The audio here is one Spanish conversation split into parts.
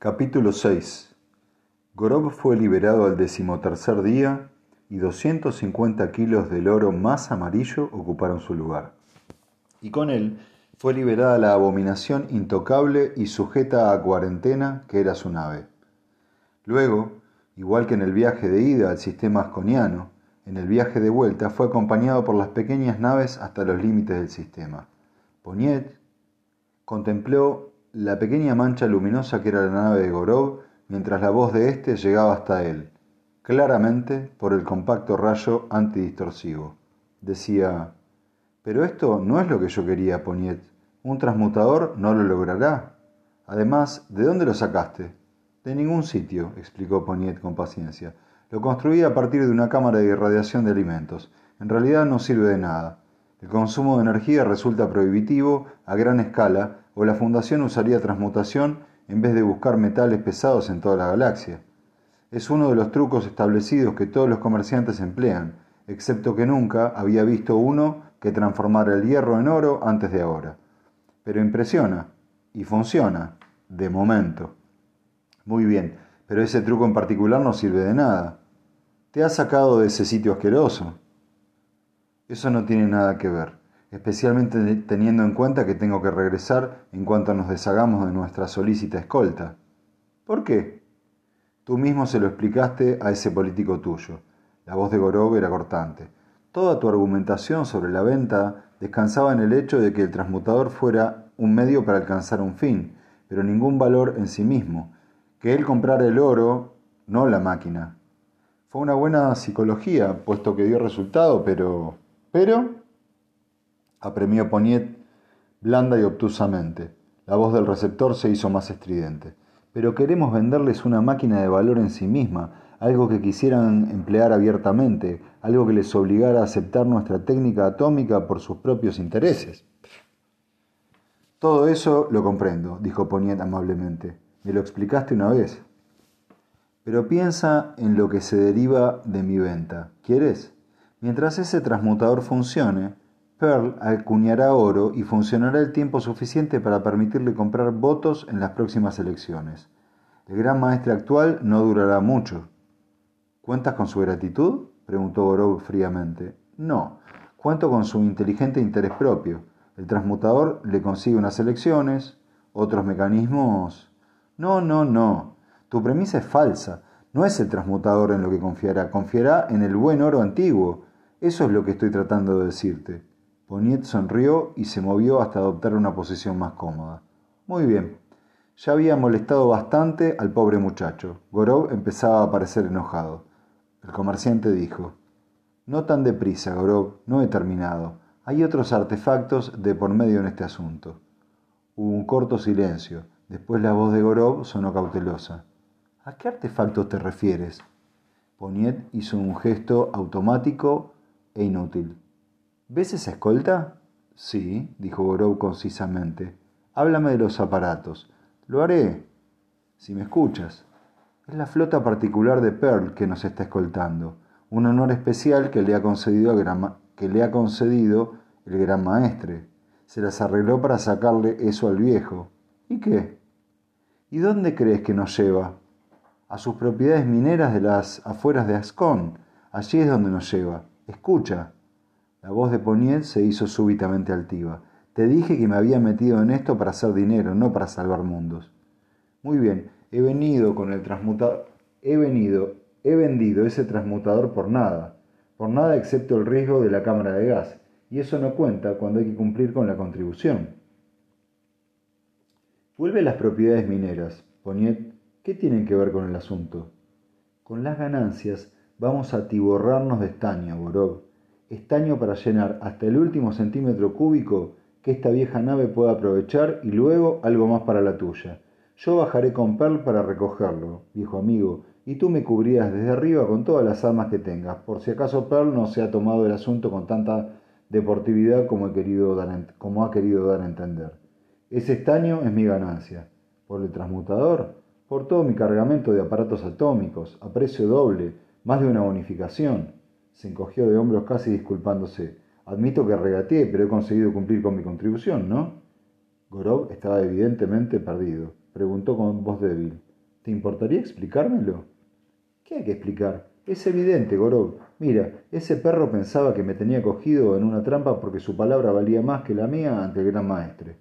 Capítulo 6 Gorov fue liberado al decimotercer día y 250 kilos del oro más amarillo ocuparon su lugar. Y con él fue liberada la abominación intocable y sujeta a cuarentena que era su nave. Luego, igual que en el viaje de ida al sistema asconiano, en el viaje de vuelta fue acompañado por las pequeñas naves hasta los límites del sistema. Poniet contempló la pequeña mancha luminosa que era la nave de Gorov mientras la voz de éste llegaba hasta él, claramente por el compacto rayo antidistorsivo. Decía, pero esto no es lo que yo quería, Poniet. Un transmutador no lo logrará. Además, ¿de dónde lo sacaste? De ningún sitio, explicó Poniet con paciencia. Lo construí a partir de una cámara de irradiación de alimentos. En realidad no sirve de nada. El consumo de energía resulta prohibitivo a gran escala o la Fundación usaría transmutación en vez de buscar metales pesados en toda la galaxia. Es uno de los trucos establecidos que todos los comerciantes emplean, excepto que nunca había visto uno que transformara el hierro en oro antes de ahora. Pero impresiona y funciona, de momento. Muy bien, pero ese truco en particular no sirve de nada. Te has sacado de ese sitio asqueroso. Eso no tiene nada que ver, especialmente teniendo en cuenta que tengo que regresar en cuanto nos deshagamos de nuestra solícita escolta. ¿Por qué? Tú mismo se lo explicaste a ese político tuyo. La voz de Gorov era cortante. Toda tu argumentación sobre la venta descansaba en el hecho de que el transmutador fuera un medio para alcanzar un fin, pero ningún valor en sí mismo, que él comprara el oro, no la máquina. Fue una buena psicología, puesto que dio resultado, pero... Pero... apremió Poniet blanda y obtusamente. La voz del receptor se hizo más estridente. Pero queremos venderles una máquina de valor en sí misma, algo que quisieran emplear abiertamente, algo que les obligara a aceptar nuestra técnica atómica por sus propios intereses. Todo eso lo comprendo, dijo Poniet amablemente. Me lo explicaste una vez. Pero piensa en lo que se deriva de mi venta. ¿Quieres? Mientras ese transmutador funcione, Pearl acuñará oro y funcionará el tiempo suficiente para permitirle comprar votos en las próximas elecciones. El gran maestre actual no durará mucho. ¿Cuentas con su gratitud? preguntó Gorov fríamente. No, cuento con su inteligente interés propio. El transmutador le consigue unas elecciones, otros mecanismos no, no, no. Tu premisa es falsa. No es el transmutador en lo que confiará, confiará en el buen oro antiguo. Eso es lo que estoy tratando de decirte. Poniet sonrió y se movió hasta adoptar una posición más cómoda. Muy bien. Ya había molestado bastante al pobre muchacho. Gorov empezaba a parecer enojado. El comerciante dijo, No tan deprisa, Gorov, no he terminado. Hay otros artefactos de por medio en este asunto. Hubo un corto silencio. Después la voz de Gorov sonó cautelosa. ¿A qué artefactos te refieres? Poniet hizo un gesto automático e inútil. ¿Ves esa escolta? Sí, dijo Gorov concisamente. Háblame de los aparatos. Lo haré, si me escuchas. Es la flota particular de Pearl que nos está escoltando, un honor especial que le ha concedido, que le ha concedido el gran maestre. Se las arregló para sacarle eso al viejo. ¿Y qué? ¿Y dónde crees que nos lleva? A sus propiedades mineras de las afueras de Ascón. Allí es donde nos lleva. Escucha. La voz de Poniel se hizo súbitamente altiva. Te dije que me había metido en esto para hacer dinero, no para salvar mundos. Muy bien, he venido con el transmutador. He venido, he vendido ese transmutador por nada. Por nada excepto el riesgo de la cámara de gas. Y eso no cuenta cuando hay que cumplir con la contribución. Vuelve a las propiedades mineras. Poniet, ¿qué tienen que ver con el asunto? Con las ganancias vamos a tiborrarnos de estaño, Borov. Estaño para llenar hasta el último centímetro cúbico que esta vieja nave pueda aprovechar y luego algo más para la tuya. Yo bajaré con Pearl para recogerlo, viejo amigo, y tú me cubrirás desde arriba con todas las armas que tengas, por si acaso Pearl no se ha tomado el asunto con tanta deportividad como, querido como ha querido dar a entender. Ese estaño es mi ganancia. Por el transmutador, por todo mi cargamento de aparatos atómicos, a precio doble, más de una bonificación. Se encogió de hombros casi disculpándose. Admito que regateé, pero he conseguido cumplir con mi contribución, ¿no? Gorov estaba evidentemente perdido. Preguntó con voz débil. ¿Te importaría explicármelo? ¿Qué hay que explicar? Es evidente, Gorov. Mira, ese perro pensaba que me tenía cogido en una trampa porque su palabra valía más que la mía ante el gran maestre.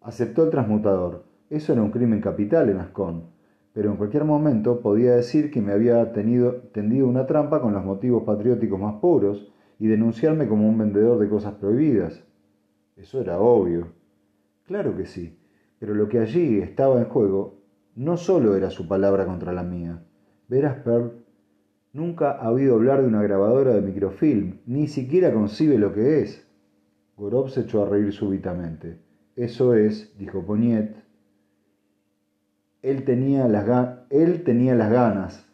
Aceptó el transmutador. Eso era un crimen capital en Ascón, pero en cualquier momento podía decir que me había tenido, tendido una trampa con los motivos patrióticos más puros y denunciarme como un vendedor de cosas prohibidas. Eso era obvio. Claro que sí, pero lo que allí estaba en juego no solo era su palabra contra la mía. Verás, Pearl, nunca ha oído hablar de una grabadora de microfilm, ni siquiera concibe lo que es. Gorov se echó a reír súbitamente. Eso es, dijo Poniet. Él tenía las, ganas.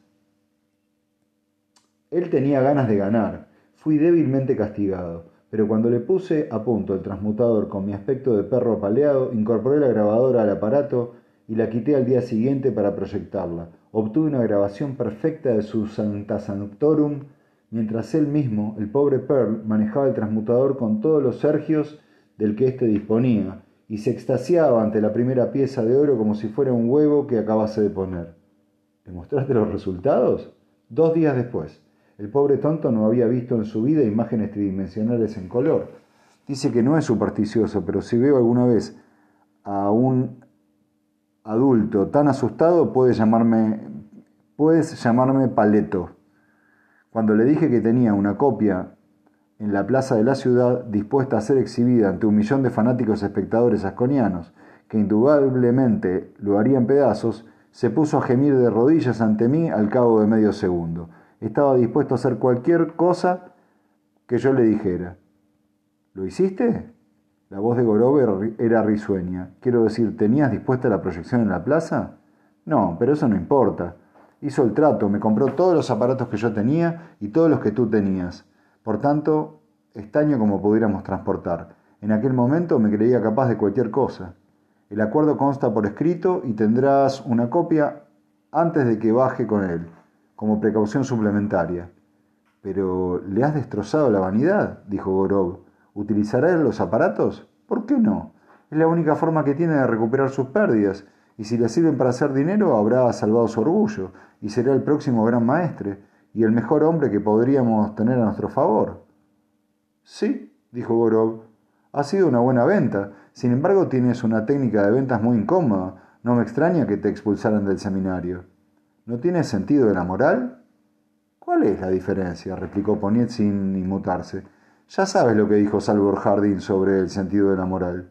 Él tenía ganas de ganar. Fui débilmente castigado, pero cuando le puse a punto el transmutador con mi aspecto de perro apaleado, incorporé la grabadora al aparato y la quité al día siguiente para proyectarla. Obtuve una grabación perfecta de su Santa Sanctorum, mientras él mismo, el pobre Pearl, manejaba el transmutador con todos los sergios del que éste disponía, y se extasiaba ante la primera pieza de oro como si fuera un huevo que acabase de poner. ¿Le mostraste los resultados? Dos días después. El pobre tonto no había visto en su vida imágenes tridimensionales en color. Dice que no es supersticioso, pero si veo alguna vez a un adulto tan asustado, puede llamarme, puedes llamarme Paleto. Cuando le dije que tenía una copia en la plaza de la ciudad dispuesta a ser exhibida ante un millón de fanáticos espectadores asconianos, que indudablemente lo harían pedazos, se puso a gemir de rodillas ante mí al cabo de medio segundo. Estaba dispuesto a hacer cualquier cosa que yo le dijera. ¿Lo hiciste? La voz de Gorover era risueña. Quiero decir, ¿tenías dispuesta la proyección en la plaza? No, pero eso no importa. Hizo el trato, me compró todos los aparatos que yo tenía y todos los que tú tenías. Por tanto, estaño como pudiéramos transportar. En aquel momento me creía capaz de cualquier cosa. El acuerdo consta por escrito y tendrás una copia antes de que baje con él como precaución suplementaria. Pero le has destrozado la vanidad, dijo Gorov. ¿Utilizará los aparatos? ¿Por qué no? Es la única forma que tiene de recuperar sus pérdidas, y si le sirven para hacer dinero, habrá salvado su orgullo, y será el próximo gran maestre, y el mejor hombre que podríamos tener a nuestro favor. Sí, dijo Gorov, ha sido una buena venta. Sin embargo, tienes una técnica de ventas muy incómoda. No me extraña que te expulsaran del seminario. ¿No tiene sentido de la moral? ¿Cuál es la diferencia? replicó Poniet sin inmutarse. Ya sabes lo que dijo Salvor Harding sobre el sentido de la moral.